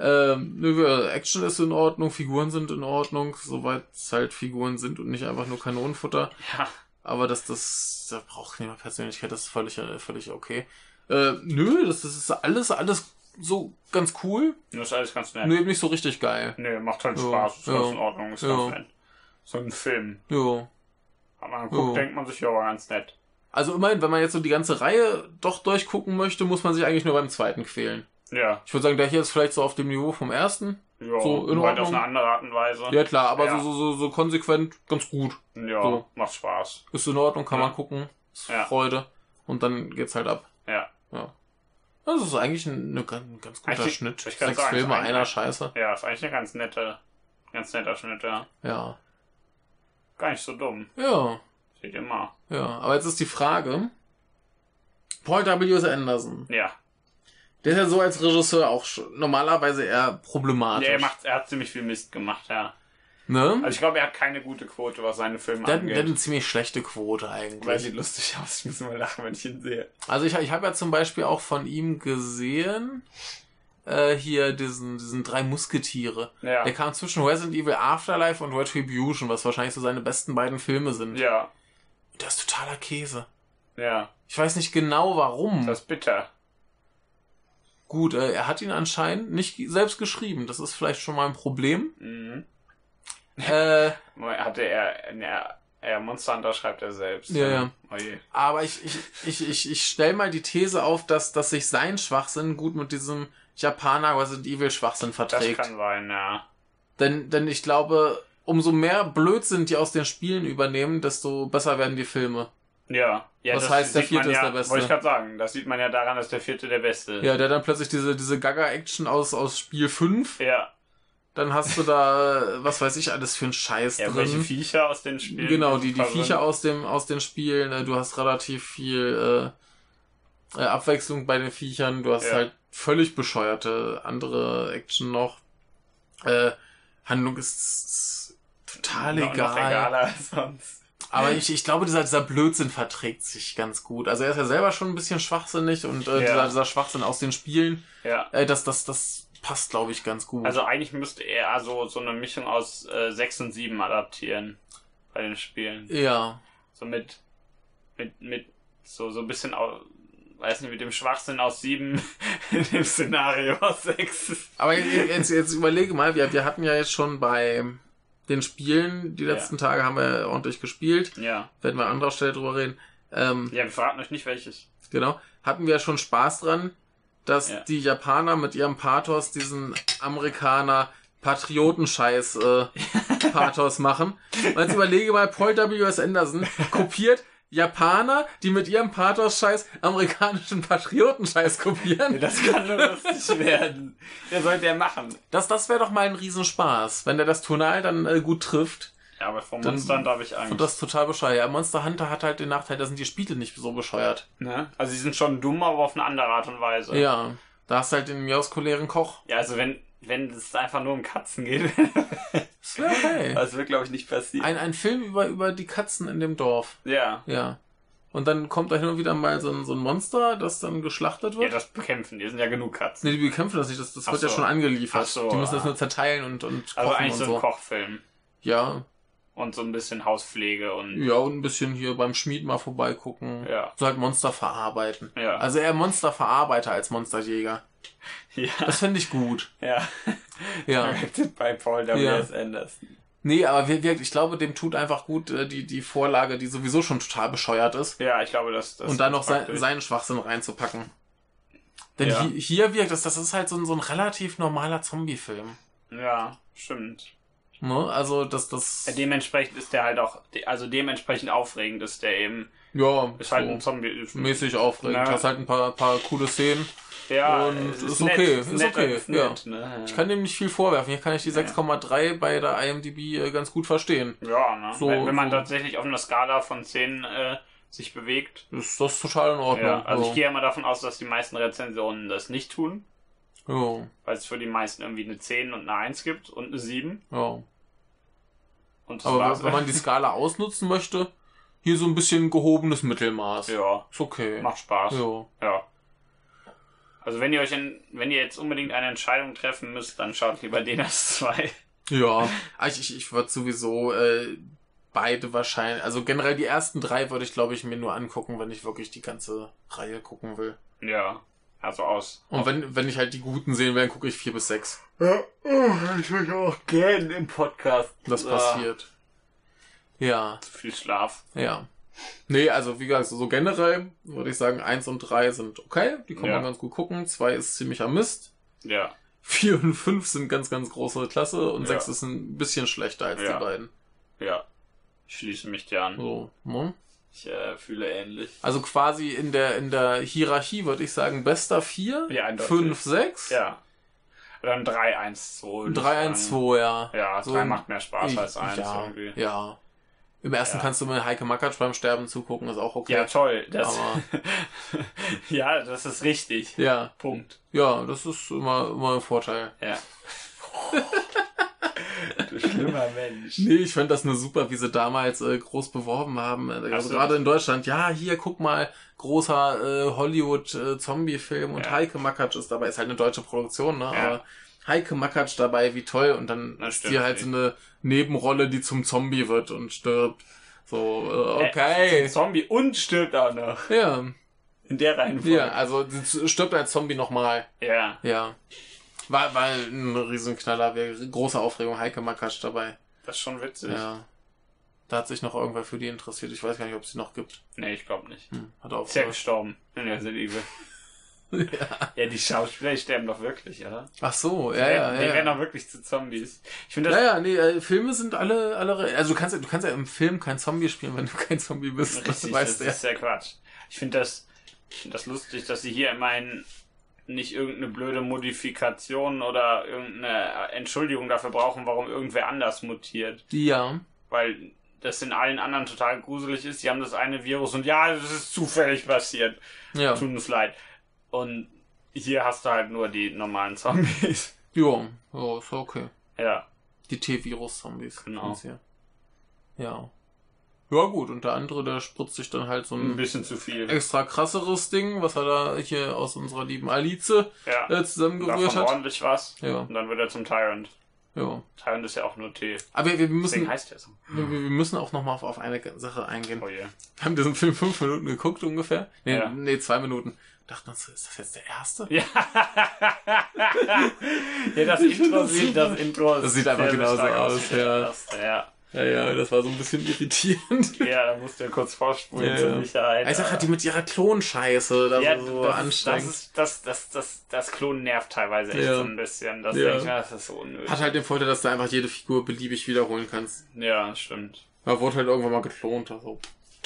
Ähm, nö, Action ist in Ordnung, Figuren sind in Ordnung, soweit es halt Figuren sind und nicht einfach nur Kanonenfutter. Ja. Aber das, das, da braucht niemand Persönlichkeit, das ist völlig, äh, völlig okay. Äh, nö, das, das ist alles, alles so ganz cool, Das ist alles ganz nett. nur eben nicht so richtig geil. Nö, macht halt Ja, Spaß. Ist ja, ganz in Ordnung. Ist ja. ganz nett. So ein Film. Jo. Hat man geguckt, Ja. denkt man sich, ja, war ganz nett. Also immerhin, wenn man jetzt so die ganze Reihe doch durchgucken möchte, muss man sich eigentlich nur beim zweiten quälen. Ja. Ich würde sagen, der hier ist vielleicht so auf dem Niveau vom ersten. Ja, So, in halt Ordnung. auf eine andere Art und Weise. Ja klar, aber Ja. so, so, so, konsequent ganz gut. Ja, So. macht Spaß. Ist in Ordnung, kann Ja. man gucken. Ist Ja. Freude. Und dann geht's halt ab. Ja. Ja. Das ist eigentlich ein, ein, ganz- guter Eigentlich- Schnitt. ich kann Sechs sagen, Filme, einer Scheiße. Ja, ist eigentlich ein ganz netter, ganz netter Schnitt, ja. Ja. Gar nicht so dumm. Ja. Sieht immer. Ja. Aber jetzt ist die Frage. Paul W. Anderson. Ja. Der ist ja so als Regisseur auch schon normalerweise eher problematisch. Ja, er, macht, er hat ziemlich viel Mist gemacht, ja. ne? Also ich glaube, er hat keine gute Quote, was seine Filme Der, angeht. der hat eine ziemlich schlechte Quote Weil eigentlich. sieht lustig aus. Ich muss immer lachen, wenn ich ihn sehe. Also ich, ich habe ja zum Beispiel auch von ihm gesehen, äh, hier diesen, diesen drei Musketiere. Ja. Der kam zwischen Resident Evil Afterlife und Retribution, was wahrscheinlich so seine besten beiden Filme sind. Ja. Der ist totaler Käse. Ja. Ich weiß nicht genau warum. Das ist bitter. Gut, äh, er hat ihn anscheinend nicht selbst geschrieben. Das ist vielleicht schon mal ein Problem. Mhm. äh, Hatte er, ne, er Monster Hunter schreibt er selbst. Ja, ja. Oh aber ich, ich, ich, ich, ich stelle mal die These auf, dass, dass sich sein Schwachsinn gut mit diesem Japaner Resident Evil Schwachsinn Das verträgt. kann sein, ja. Denn, denn ich glaube, umso mehr Blödsinn die aus den Spielen übernehmen, desto besser werden die Filme. Ja. ja Was das heißt, der vierte ist ja, der Beste? Wollte ich gerade sagen. Das sieht man ja daran, dass der vierte der beste ist. Ja, der dann plötzlich diese, diese Gaga-Action aus, aus Spiel 5. Ja. Dann hast du da, was weiß ich, alles für einen Scheiß ja welche drin. Viecher aus den Spielen? Genau, die, die. Viecher aus, dem, aus den Spielen. äh, Du hast relativ viel äh, äh, Abwechslung bei den Viechern. Du hast Ja. halt völlig bescheuerte andere Action noch. Äh, Handlung ist total egal. Noch egaler als sonst. Aber ich, ich glaube, dieser, dieser Blödsinn verträgt sich ganz gut. Also er ist ja selber schon ein bisschen schwachsinnig und äh, Ja. dieser, dieser Schwachsinn aus den Spielen, Ja. äh, das, das, das passt, glaube ich, ganz gut. Also eigentlich müsste er so, so eine Mischung aus äh, 6 und 7 adaptieren bei den Spielen. ja. So mit, mit, mit so, so ein bisschen, au- weiß nicht, mit dem Schwachsinn aus 7 in dem Szenario aus 6. Aber jetzt, jetzt überlege mal, wir, wir hatten ja jetzt schon bei den Spielen, die Ja. letzten Tage haben wir ordentlich gespielt, Ja. werden wir an anderer Stelle drüber reden. Ähm, Ja, wir verraten euch nicht welches. Genau. Hatten wir schon Spaß dran, dass Ja. die Japaner mit ihrem Pathos diesen Amerikaner Patriotenscheiß äh, Pathos machen. Und jetzt überlege mal, Paul W.S. Anderson kopiert Japaner, die mit ihrem Pathos-Scheiß amerikanischen Patriotenscheiß kopieren. Das kann nur lustig werden. Der sollte er machen. Das, das wäre doch mal ein Riesenspaß, wenn der das Tonal dann äh, gut trifft. Ja, aber vom Dann- Monster habe ich Angst. Und das ist total bescheuert. Ja, Monster Hunter hat halt den Nachteil, da sind die Spiele nicht so bescheuert. ne? Also sie sind schon dumm, aber auf eine andere Art und Weise. Ja, da hast du halt den miauskulären Koch. Ja, also wenn, wenn es einfach nur um Katzen geht, Das wäre okay. das wird glaube ich nicht passieren. Ein, ein Film über, über die Katzen in dem Dorf. ja. Ja. Und dann kommt da hin und wieder mal so ein, so ein Monster, das dann geschlachtet Ja, wird. das bekämpfen, die sind ja genug Katzen. nee, die bekämpfen das nicht, das, das Ach wird ja so. schon angeliefert. Ach so, die müssen das ah. nur zerteilen und, und kochen Also eigentlich und so. ein Kochfilm. Ja. Und so ein bisschen Hauspflege und. Ja, und ein bisschen hier beim Schmied mal vorbeigucken. Ja. So halt Monster verarbeiten. Ja. Also eher Monsterverarbeiter als Monsterjäger. Ja. Das finde ich gut. ja. Ja. Directed by Paul W.S. Anderson. Nee, aber wir- wir- ich glaube, dem tut einfach gut äh, die, die Vorlage, die sowieso schon total bescheuert ist. Ja, ich glaube, das, das und dann noch sein, seinen Schwachsinn reinzupacken. Denn Ja. hier, hier wirkt das, das ist halt so ein, so ein relativ normaler Zombie-Film. Ja, stimmt. Ne? Also, das, das. Dementsprechend ist der halt auch, also dementsprechend aufregend ist der eben. Ja, Ist halt so ein Zombie. mäßig aufregend. Na. Hast halt ein paar, paar coole Szenen. Ja, Und es ist nett, okay, ist ist nett, okay, ist ja. nett, ne? Ich kann dem nicht viel vorwerfen. Hier kann ich die 6,3 bei der IMDb äh, ganz gut verstehen. Ja, ne? So- wenn, wenn man so. tatsächlich auf einer Skala von 10 äh, sich bewegt. Ist das total in Ordnung. Ja, also ja. ich gehe ja mal davon aus, dass die meisten Rezensionen das nicht tun, ja, weil es für die meisten irgendwie eine 10 und eine 1 gibt und eine 7. ja. Und Aber war's. wenn man die Skala ausnutzen möchte, hier so ein bisschen gehobenes Mittelmaß. ja, Ist okay. macht Spaß. Ja. Ja. Also wenn ihr euch in, wenn ihr jetzt unbedingt eine Entscheidung treffen müsst, dann schaut lieber Denas 2. Ja, Ah, ich, ich, ich würde sowieso äh, beide wahrscheinlich, also generell die ersten drei würde ich glaube ich mir nur angucken, wenn ich wirklich die ganze Reihe gucken will. Ja. Also aus. Und wenn, wenn ich halt die guten sehen will, dann gucke ich vier bis sechs. Ja, ich will auch gern im Podcast. Das Ah, passiert. Ja, Zu viel Schlaf. ja. Nee, also wie gesagt, so, so generell würde ich sagen, eins und drei sind okay, die kann Ja. man ganz gut gucken. Zwei ist ziemlicher Mist. Ja. Vier und fünf sind ganz, ganz große Klasse und Ja. sechs ist ein bisschen schlechter als Ja. die beiden. Ja. Ich schließe mich dir an. So, ne? Ich äh, fühle ähnlich. Also quasi in der, in der Hierarchie würde ich sagen, bester 4, Ja, eindeutig. 5, 6, Ja. Dann 3, 1, 2. würde ich 3, 1, sagen. 2, ja. Ja, So 3 ein- macht mehr Spaß als 1 ja, irgendwie. ja. Im ersten Ja. kannst du mit Heike Makatsch beim Sterben zugucken, ist auch okay. Ja, toll. Das, Aber- ja, das ist richtig. Ja, Punkt. ja, das ist immer, immer ein Vorteil. Ja. Du schlimmer Mensch. Nee, ich fand das nur super, wie sie damals äh, groß beworben haben. Also so. gerade in Deutschland, ja, hier, guck mal, großer äh, Hollywood-Zombie-Film und Ja. Heike Makatsch ist dabei. Ist halt eine deutsche Produktion, ne? Ja. Aber Heike Makatsch dabei, wie toll. Und dann Das ist die halt so eine Nebenrolle, die zum Zombie wird und stirbt. So, äh, Äh, okay. Zombie und stirbt auch noch. Ja, In der Reihenfolge. ja, also stirbt als Zombie nochmal. Ja. Ja. War, war ein Riesenknaller, wäre große Aufregung, Heike Makatsch dabei. Das ist schon witzig. Ja. Da hat sich noch irgendwer für die interessiert. Ich weiß gar nicht, ob es sie noch gibt. Nee, ich glaube nicht. Hm, hat Ist ja gestorben in der Liebe. ja. Ja, die Schauspieler die sterben doch wirklich, oder? Ach so, Die ja, ja, werden- Die werden ja. doch wirklich zu Zombies. Ich finde das Ja, ja, nee, äh, Filme sind alle, alle, also du kannst, ja- du kannst ja im Film kein Zombie spielen, wenn du kein Zombie bist. richtig, das weißt das du ist ja Quatsch. Ich finde das, ich find das lustig, dass sie hier immerhin nicht irgendeine blöde Modifikation oder irgendeine Entschuldigung dafür brauchen, warum irgendwer anders mutiert. Ja. Weil das in allen anderen total gruselig ist. Die haben das eine Virus und ja, das ist zufällig passiert. Ja. Tut uns leid. Und hier hast du halt nur die normalen Zombies. Jo, ja, ist okay. ja. Die T-Virus-Zombies. Genau. Ja. Ja, gut, und der andere, der spritzt sich dann halt so Ein ein bisschen zu viel. extra krasseres Ding, was er da hier aus unserer lieben Alice Ja. äh, zusammengerührt Davon hat. ordentlich was. Ja, Und dann wird er zum Tyrant. ja. Tyrant ist ja auch nur T. Aber wir, wir müssen, heißt er so. wir, wir müssen auch nochmal auf, auf eine Sache eingehen. Oh je. Wir haben diesen Film fünf Minuten geguckt ungefähr. Nee, Ja. nee zwei Minuten. Dachten uns, ist das jetzt der erste? Ja. ja, das Intro das sieht, das Intro Das sieht einfach genauso aus, der ja. erste, ja. Ja, ja, das war so ein bisschen irritierend. Ja, da musst du ja kurz vorspulen Ja, zur ja. Sicherheit. Ich sag halt, die mit ihrer Klonscheiße, das ja, so das, das, anstrengend. ist, das, das, das, das Klon nervt teilweise echt Ja. so ein bisschen. Das Ja. ich das ist so unnötig. Hat halt den Vorteil, dass du einfach jede Figur beliebig wiederholen kannst. ja, stimmt. Da wurde halt irgendwann mal geklont. Also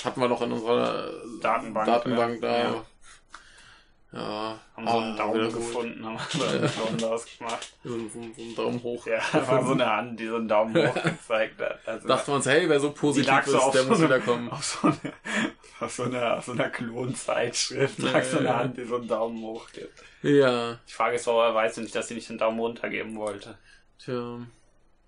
hatten wir noch in unserer Datenbank, Datenbank da. Ja. Haben so einen ah, Daumen gefunden, haben so einen Klon daraus gemacht. So, so, so einen Daumen hoch. Ja, war so eine Hand, die so einen Daumen hoch gezeigt hat. Also, Dachten wir uns, hey, wer so positiv ist, so der muss wiederkommen. auf, so eine, auf, so einer, auf so einer Klonzeitschrift lag so eine. Hand, die so einen Daumen hoch gibt. Ja, Die Frage ist, warum er weiß nicht, dass sie nicht einen Daumen runter geben wollte. tja.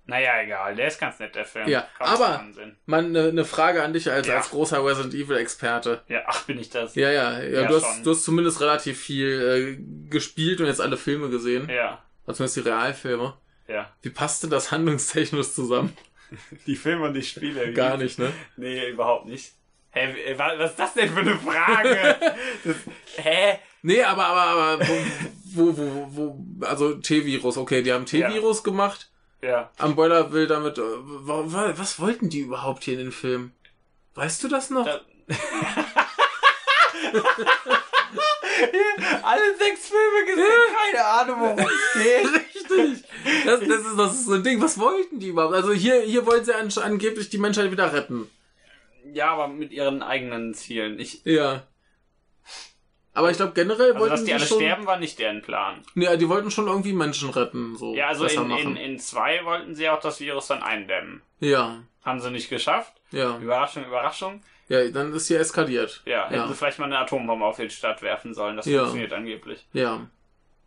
Naja, egal, der ist ganz nett, der Film. Ja, man aber- eine ne Frage an dich als, Ja. als großer Resident Evil Experte. Ja, ach, bin ich das? Ja, ja, ja, Ja, du, schon. hast, du hast zumindest relativ viel äh, gespielt und jetzt alle Filme gesehen. Ja, zumindest die Realfilme. ja. Wie passt denn das handlungstechnisch zusammen? Die Filme und die Spiele. Gar nicht, ne? Nee, überhaupt nicht. Hä, wie- wa- was ist das denn für eine Frage? das, hä? Nee, aber, aber, aber, wo, wo, wo, wo also T-Virus, okay, die haben T-Virus gemacht. Ja. Am Boiler will damit, äh, wa- wa- was wollten die überhaupt hier in den Film? Weißt du das noch? Da- Alle sechs Filme gesehen, keine Ahnung, worum es geht. Richtig. Das, das, ist, das ist so ein Ding. Was wollten die überhaupt? Also hier, hier wollen sie an, angeblich die Menschheit wieder retten. Ja, aber mit ihren eigenen Zielen. Ich, Ja. Aber ich glaube generell also, wollten dass die die alle schon. sterben, war nicht deren Plan. Ja, die wollten schon irgendwie Menschen retten. So Ja, also in, in, in zwei wollten sie auch das Virus dann eindämmen. ja, Haben sie nicht geschafft. ja, Überraschung, Überraschung. ja. Dann ist hier eskaliert. Ja, hätten Ja. sie vielleicht mal eine Atombombe auf die Stadt werfen sollen. Das Ja. funktioniert angeblich. Ja,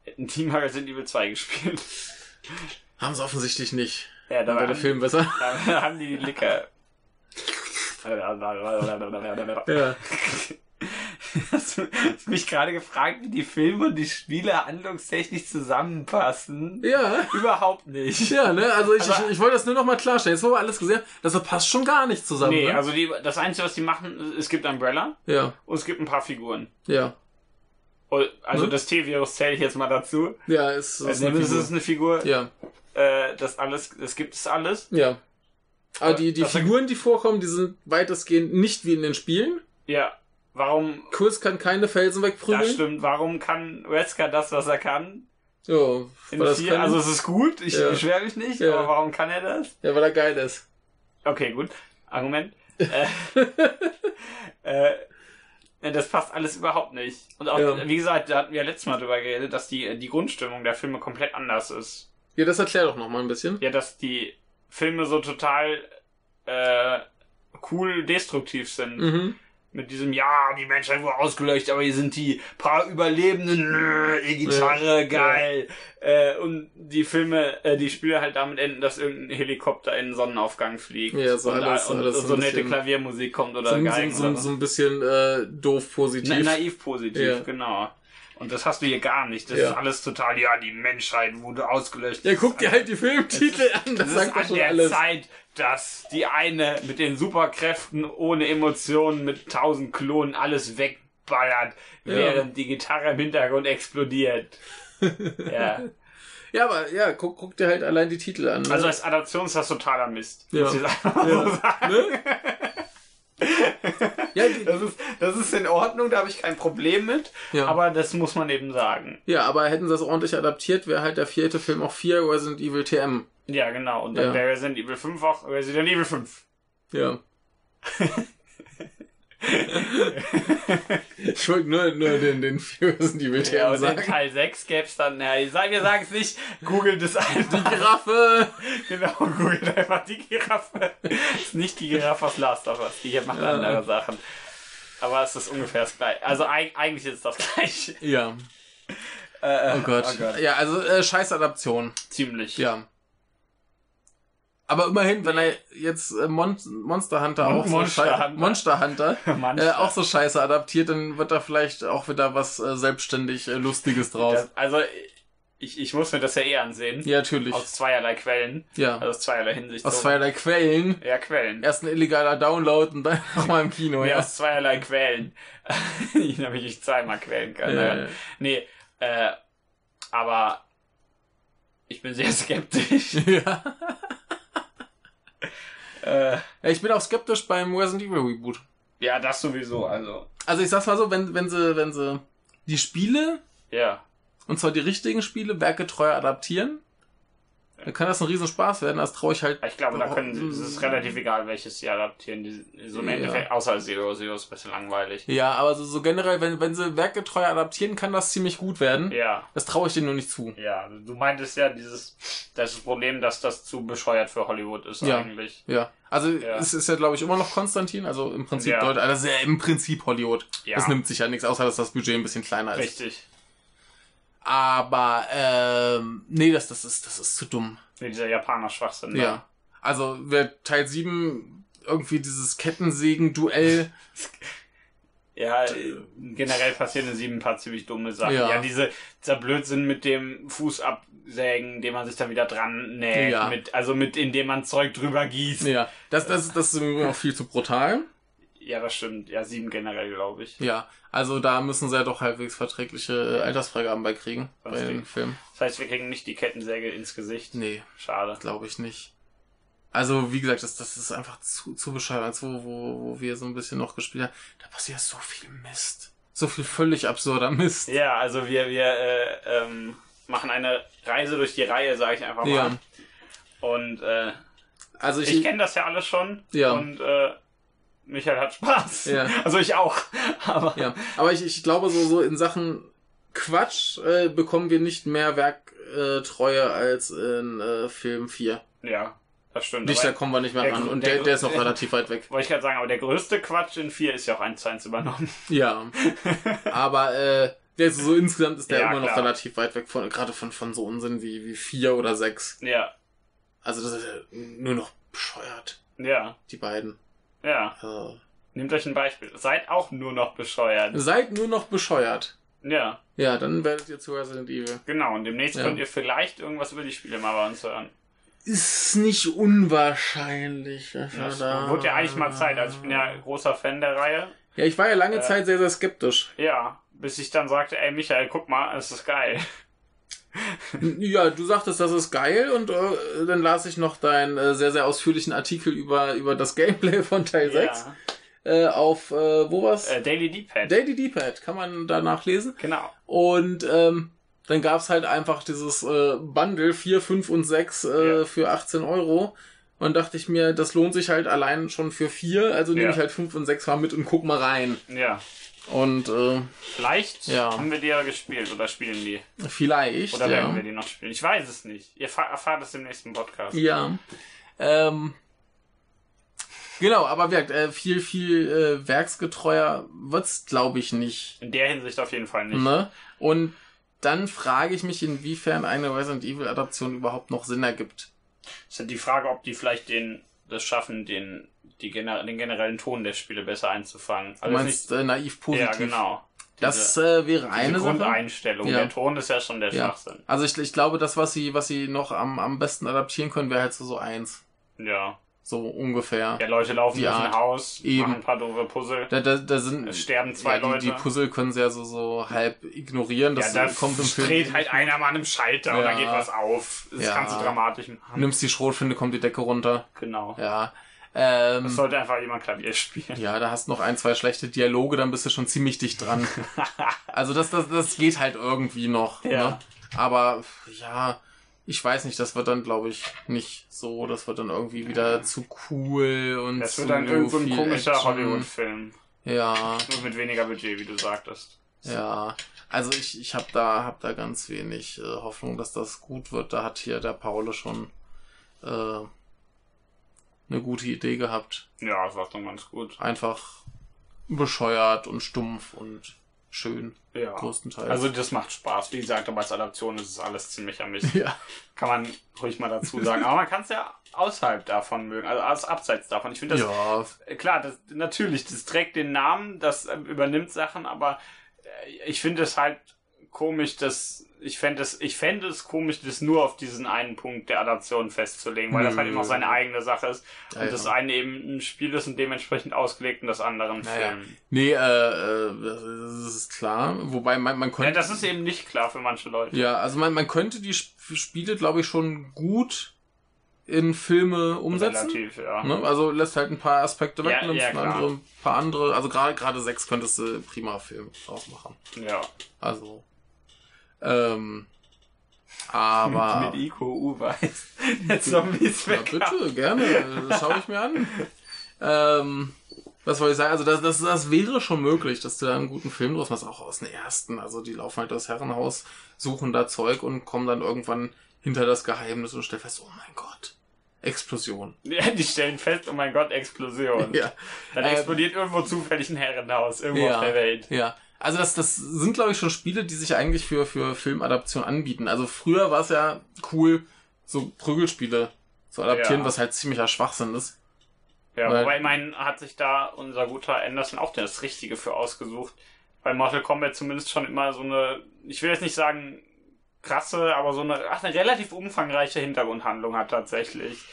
Hätten Team Magazine Evil 2 gespielt. haben sie offensichtlich nicht. Ja, da war der Film besser. Da haben die die Licker. Ja. Hast du hast mich gerade gefragt, wie die Filme und die Spiele handlungstechnisch zusammenpassen? Ja. Überhaupt nicht. Ja, ne? Also ich, Aber- ich, ich wollte das nur noch mal klarstellen. Jetzt, wo wir alles gesehen haben, das passt schon gar nicht zusammen. Nee, ne? also die, das Einzige, was die machen, es gibt Umbrella Ja, und es gibt ein paar Figuren. ja. Also Ne? das T-Virus zähle ich jetzt mal dazu. Ja, ist, ist Also eine Figur. ist eine Figur. Ja, Äh, das alles, das gibt es alles. ja. Aber die, die Das- Figuren, die vorkommen, die sind weitestgehend nicht wie in den Spielen. Ja. Warum, Chris kann keine Felsen das wegprügeln. stimmt, warum kann Wesker das, was er kann? Ja, In das vier, also es ist gut, ich Ja. beschwere mich nicht, Ja. aber warum kann er das? ja, weil er geil ist. Okay, gut. Argument. äh, äh, das passt alles überhaupt nicht. Und auch, Ja. wie gesagt, da hatten wir letztes Mal drüber geredet, dass die, die Grundstimmung der Filme komplett anders ist. Ja, das erklär doch noch mal ein bisschen. Ja, dass die Filme so total äh, cool destruktiv sind. Mhm. Mit diesem, ja, die Menschheit wurde ausgelöscht, aber hier sind die paar Überlebenden, nö, E-Gitarre, geil. Äh, und die Filme, äh, die Spiele halt damit enden, dass irgendein Helikopter in den Sonnenaufgang fliegt. Ja, so und, alles- und alles so, so nette Klaviermusik kommt oder So, so, Geigen so, oder so ein bisschen äh, doof positiv. Na, naiv positiv, Ja. genau. Und das hast du hier gar nicht. Das Ja. ist alles total, ja, die Menschheit wurde ausgelöscht. ja, guck dir halt die Filmtitel an, das, das sagt ist an schon der alles. Zeit, dass die eine mit den Superkräften ohne Emotionen mit tausend Klonen alles wegballert, während die Gitarre im Hintergrund explodiert. ja. Ja, aber ja, guck, guck dir halt allein die Titel an. ne? Also als Adaption ist das totaler Mist. Ja. Muss ich sagen. ne? ja, die, Das ist, das ist in Ordnung, da habe ich kein Problem mit. Ja. Aber das muss man eben sagen. ja, aber hätten sie das ordentlich adaptiert, wäre halt der vierte Film auch 4 Resident Evil TM. Ja, genau. Und dann Ja. wäre Resident Evil 5 auch Resident Evil 5. Ja. ich wollte nur, nur den, den 4 Resident Evil TM Ja, sagen. Teil 6 gäbe es dann, ja, sag, wir sagen es nicht, googelt es einfach. Giraffe! Genau, googelt einfach die Giraffe. ist nicht die Giraffe aus Last of Us, die hier macht Ja. andere Sachen. Aber es ist ungefähr das gleiche. Also eig eigentlich ist es das gleiche. Ja. Äh, Oh Gott. Ja, also äh, Scheißadaption. Ziemlich. Ja. Aber immerhin, wenn er jetzt äh, Mon Monster Hunter Mon- auch so Monster schei- Hunter. Monster Hunter äh, Monster. auch so scheiße adaptiert, dann wird da vielleicht auch wieder was äh, selbstständig äh, Lustiges draus. Das, also, ich, ich muss mir das ja eh ansehen. ja, natürlich. Aus zweierlei Quellen. ja. Also aus zweierlei Hinsicht. Aus so. zweierlei Quellen. Ja, Quellen. Erst ein illegaler Download und dann nochmal im Kino, Nee, ja. aus zweierlei Quellen. Damit ich zweimal quälen kann. Ja. ja. Nee, äh, aber ich bin sehr skeptisch. ja. Äh, Ja, ich bin auch skeptisch beim Resident Evil Reboot. ja, das sowieso, also. Also ich sag's mal so, wenn, wenn sie, wenn sie die Spiele, Ja. und zwar die richtigen Spiele, werkgetreu adaptieren, dann kann das ein Riesenspaß werden. Das traue ich halt. Ich glaube, da können sie, es ist relativ egal, welches sie adaptieren. Die, so im Ja. Endeffekt, außer Zero, Zero ist ein bisschen langweilig. Ja, aber so, so generell, wenn, wenn sie werkgetreu adaptieren, kann das ziemlich gut werden. Ja, Das traue ich denen nur nicht zu. ja. Du meintest ja, dieses, das Problem, dass das zu bescheuert für Hollywood ist Ja. eigentlich. Ja. Also Ja. es ist ja, glaube ich, immer noch Konstantin, also im Prinzip Ja. Leute, also ja, im Prinzip Hollywood. Ja. Das nimmt sich ja nichts, außer dass das Budget ein bisschen kleiner ist. Richtig. Aber ähm, nee, das, das ist, das ist zu dumm. Nee, dieser Japaner-Schwachsinn. Ja. da. Also wer Teil 7 irgendwie dieses Kettensägen-Duell. Ja, generell passieren in sieben paar ziemlich dumme Sachen. Ja. Ja, diese, dieser Blödsinn mit dem Fuß absägen, den man sich dann wieder dran näht. Ja. Mit, also mit, indem man Zeug drüber gießt. Ja, das, das, das ist auch viel zu brutal. Ja, das stimmt. Ja, sieben generell, glaube ich. Ja, also da müssen sie ja doch halbwegs verträgliche äh, Altersfreigaben bei kriegen bei den die- Filmen. Das heißt, wir kriegen nicht die Kettensäge ins Gesicht. Nee, Schade. glaube ich nicht. Also, wie gesagt, das, das ist einfach zu, zu bescheuert, als wo, wo, wo wir so ein bisschen noch gespielt haben. Da passiert so viel Mist. So viel völlig absurder Mist. Ja, also wir, wir äh, ähm, machen eine Reise durch die Reihe, sage ich einfach mal. Ja. Und äh, Also ich, ich kenne das ja alles schon. Ja. Und äh, Michael hat Spaß. Ja. Also ich auch. Aber ja, aber ich, ich glaube, so, so in Sachen Quatsch äh, bekommen wir nicht mehr Werktreue als in äh, Film 4. ja, das stimmt. Dichter kommen wir nicht mehr der- ran und der- der, der ist noch relativ weit weg. Wollte ich gerade sagen, aber der größte Quatsch in 4 ist ja auch 1 zu 1 übernommen. Ja, aber äh, der ist so insgesamt ist der Ja, immer noch klar. relativ weit weg von, gerade von, von so Unsinn wie, wie vier oder sechs. ja, Also das ist ja nur noch bescheuert, ja, die beiden. ja. Also, Nehmt euch ein Beispiel. Seid auch nur noch bescheuert. seid nur noch bescheuert. Ja, Ja, dann werdet ihr zu Resident Evil. genau. Und demnächst Ja. könnt ihr vielleicht irgendwas über die Spiele mal bei uns hören. Ist nicht unwahrscheinlich. dass wir Das da- wurde ja eigentlich mal Zeit. Also ich bin ja großer Fan der Reihe. Ja, ich war ja lange Äh. Zeit sehr, sehr skeptisch. Ja, bis ich dann sagte, ey Michael, guck mal, es ist geil. Ja, du sagtest, das ist geil und äh, dann las ich noch deinen äh, sehr, sehr ausführlichen Artikel über, über das Gameplay von Teil 6 Ja. äh, auf, äh, wo war's? Äh, Daily D-Pad. Daily D-Pad, kann man da nachlesen. genau. Und ähm, dann gab's halt einfach dieses äh, Bundle 4, 5 und 6 äh, Ja. für 18 Euro. Und dachte ich mir, das lohnt sich halt allein schon für 4, also nehme Ja. ich halt 5 und 6 mal mit und guck mal rein. Ja. Und äh, Vielleicht Ja. haben wir die ja gespielt oder spielen die. vielleicht. Oder werden wir die noch spielen? Ich weiß es nicht. Ihr erfahrt erfahrt es im nächsten Podcast. Ja. Ähm, Genau, aber wirkt, äh, viel, viel äh, werksgetreuer wird's, glaube ich, nicht. In der Hinsicht auf jeden Fall nicht. Ne? Und dann frage ich mich, inwiefern eine Resident Evil Adaption überhaupt noch Sinn ergibt. ist halt die Frage, ob die vielleicht den, das schaffen, den, die den generellen Ton der Spiele besser einzufangen. Du meinst äh, naiv positiv. ja, genau. Das äh, wäre Diese eine Sache. Grundeinstellung. Ja. Der Ton ist ja schon der Ja. Schwachsinn. Also ich, ich glaube, das, was sie, was sie noch am, am besten adaptieren können, wäre halt so, so eins. Ja. So ungefähr. Ja, Leute laufen durch ein. Haus, Eben. machen ein paar doofe Puzzle. Da, da, da sind Es sterben zwei ja, die, Leute. die Puzzle können sie ja so, so halb ignorieren. Das ja, da kommt im Film. dreht halt einer mal an einem Schalter und Ja. dann geht was auf. Das Ja. kannst du dramatisch machen. nimmst die Schrotflinte, kommt die Decke runter. Genau. Ja. Ähm, Es sollte einfach jemand Klavier spielen. ja, da hast du noch ein, zwei schlechte Dialoge, dann bist du schon ziemlich dicht dran. also das, das, das geht halt irgendwie noch. Ja. Ne? Aber ja, ich weiß nicht, das wird dann, glaube ich, nicht so. Das wird dann irgendwie wieder zu cool und Das zu wird dann irgend so ein komischer. Hollywood-Film. Ja, Nur mit weniger Budget, wie du sagtest. ja. Also ich, ich habe da, hab da ganz wenig äh, Hoffnung, dass das gut wird. Da hat hier der Paule schon äh, eine gute Idee gehabt. Ja, das war doch ganz gut. Einfach bescheuert und stumpf und schön, Ja. größtenteils. Also das macht Spaß. Wie gesagt, aber als Adaption ist es alles ziemlich am Mist. ja. Kann man ruhig mal dazu sagen. Aber man kann es ja außerhalb davon mögen, also als abseits davon. Ich finde das ja, klar, das natürlich, das trägt den Namen, das äh, übernimmt Sachen, aber äh, ich finde es halt komisch, dass ich fände es, ich fände es komisch, das nur auf diesen einen Punkt der Adaption festzulegen, weil das halt Nö. immer auch seine eigene Sache ist Ja, und ja. das eine eben ein Spiel ist und dementsprechend ausgelegt und das andere ein Naja. Film. Nee, äh, äh, das ist klar. Wobei man, man Ja, könnte. das ist eben nicht klar für manche Leute. Ja, also man, man könnte die Sp Spiele, glaube ich, schon gut in Filme umsetzen. Relativ, ja. Ne? Also lässt halt ein paar Aspekte weg, Ja, nimmst ja, andere, ein paar andere. Also gerade gerade sechs könntest du prima Film draus machen. Ja. Also. Ähm, aber. Mit Ico Uweis. Der Zombies Ja, weg. bitte, gerne. Das schaue ich mir an. Ähm, was soll ich sagen? Also das, das, das wäre schon möglich, dass du da einen guten Film draus machst, auch aus dem ersten. Also die laufen halt das Herrenhaus, suchen da Zeug und kommen dann irgendwann hinter das Geheimnis und stellen fest, oh mein Gott, Explosion. Ja, die stellen fest, oh mein Gott, Explosion. Ja, Dann Ähm, explodiert irgendwo zufällig ein Herrenhaus, irgendwo ja, auf der Welt. ja. Also das, das sind, glaube ich, schon Spiele, die sich eigentlich für, für Filmadaption anbieten. Also früher war es ja cool, so Prügelspiele zu adaptieren, Ja. was halt ziemlicher Schwachsinn ist. Ja, Weil- wobei, ich meine, hat sich da unser guter Anderson auch das Richtige für ausgesucht. Weil Mortal Kombat zumindest schon immer so eine, ich will jetzt nicht sagen krasse, aber so eine, ach, eine relativ umfangreiche Hintergrundhandlung hat tatsächlich.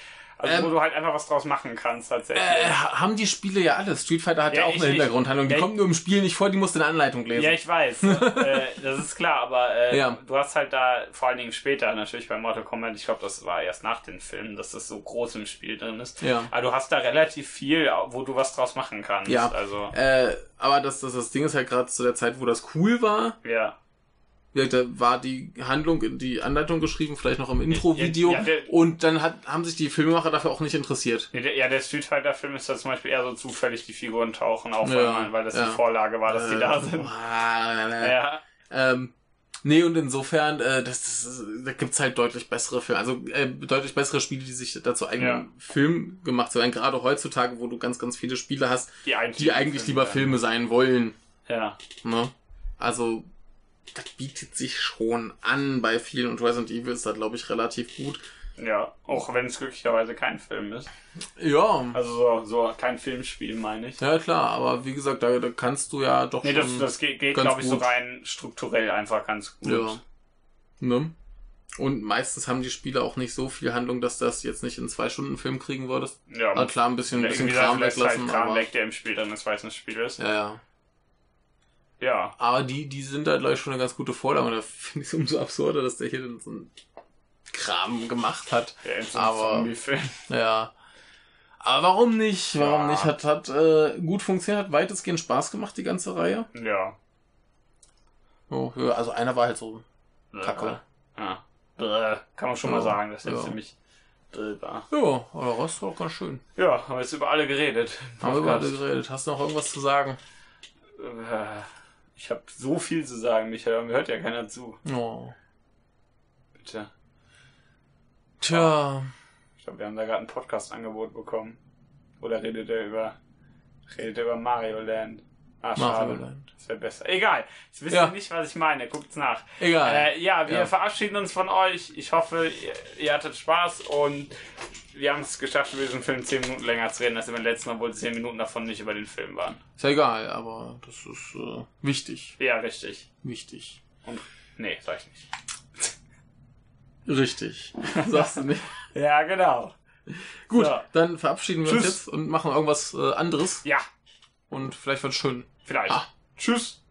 Also Ähm, wo du halt einfach was draus machen kannst tatsächlich. Äh, haben die Spiele ja alle. Street Fighter hat ja, Ja, auch ich- eine Hintergrundhandlung. Die ja, kommt nur im Spiel nicht vor, die musst du in Anleitung lesen. Ja, ich weiß. äh, das ist klar, aber äh, Ja. du hast halt da vor allen Dingen später natürlich bei Mortal Kombat, ich glaube, das war erst nach den Filmen, dass das so groß im Spiel drin ist. Ja. Aber du hast da relativ viel, wo du was draus machen kannst. Ja. Also, Äh, aber das, das, das Ding ist halt gerade zu der Zeit, wo das cool war. ja. Ja, da war die Handlung in die Anleitung geschrieben, vielleicht noch im Intro-Video. Ja, ja, und dann hat, haben sich die Filmemacher dafür auch nicht interessiert. Nee, der, ja, der Street Fighter Film ist da zum Beispiel eher so zufällig, die Figuren tauchen auf, Ja, weil, das ja. die Vorlage war, dass die Äh, da sind. ah, Ja. Ähm, nee, und insofern, äh, das, das, da gibt's halt deutlich bessere Filme. Also äh, deutlich bessere Spiele, die sich dazu eigenen Ja. Film gemacht haben. Gerade heutzutage, wo du ganz, ganz viele Spiele hast, Die eigentlich, die eigentlich lieber Filme sein wollen. Ja. Ne? Also, das bietet sich schon an bei vielen und Resident Evil ist da, glaube ich, relativ gut. Ja. Auch wenn es glücklicherweise kein Film ist. Ja, Also so, so kein Filmspiel, meine ich. ja klar, aber wie gesagt, da, da kannst du ja doch Nee, das, das geht, geht glaube ich, so rein strukturell einfach ganz gut. Ja. Ne? Und meistens haben die Spiele auch nicht so viel Handlung, dass das jetzt nicht in zwei Stunden Film kriegen würdest. Ja, Ah, klar, ein bisschen, ein bisschen Kram lässt weglassen, halt Kram aber, weg, der im Spiel drin ist, weil es ein Spiel ist. ja, ja. Ja. Aber die, die sind da, glaube ich, schon eine ganz gute Vorlage. Und da finde ich es umso absurder, dass der hier dann so einen Kram gemacht hat. Der in so Aber-. Ja. Aber warum nicht? Warum Ja. nicht? Hat, hat äh, gut funktioniert, hat weitestgehend Spaß gemacht, die ganze Reihe. Ja. Oh, ja, also einer war halt so kacke. Ja. Kann man schon mal Ja. sagen, das ist Ja. jetzt ziemlich drillbar. Ja, aber Rest war auch ganz schön. Ja, haben wir jetzt über alle geredet. Haben wir über alle geredet. Hast du noch irgendwas zu sagen? Äh, Ich habe so viel zu sagen, Michael, aber mir hört ja keiner zu. Oh. Bitte. Tja. Ich glaube, wir haben da gerade ein Podcast-Angebot bekommen. Oder redet er über, redet er über Mario Land? Ah, schade. Das wäre besser. Egal. Jetzt wisst Ja. ihr nicht, was ich meine. Guckt's nach. Egal. Äh, ja, wir Ja. verabschieden uns von euch. Ich hoffe, ihr, ihr hattet Spaß und wir haben es geschafft, über diesen Film 10 Minuten länger zu reden als beim letzten Mal, obwohl 10 Minuten davon nicht über den Film waren. Ist ja egal, aber das ist äh, wichtig. Ja, richtig. Wichtig. Und, nee, sag ich nicht. Richtig. Sagst du nicht. Ja, genau. Gut, So. dann verabschieden wir uns Tschüss. jetzt und machen irgendwas äh, anderes. Ja, Und vielleicht wird schön. vielleicht. Ah. Tschüss.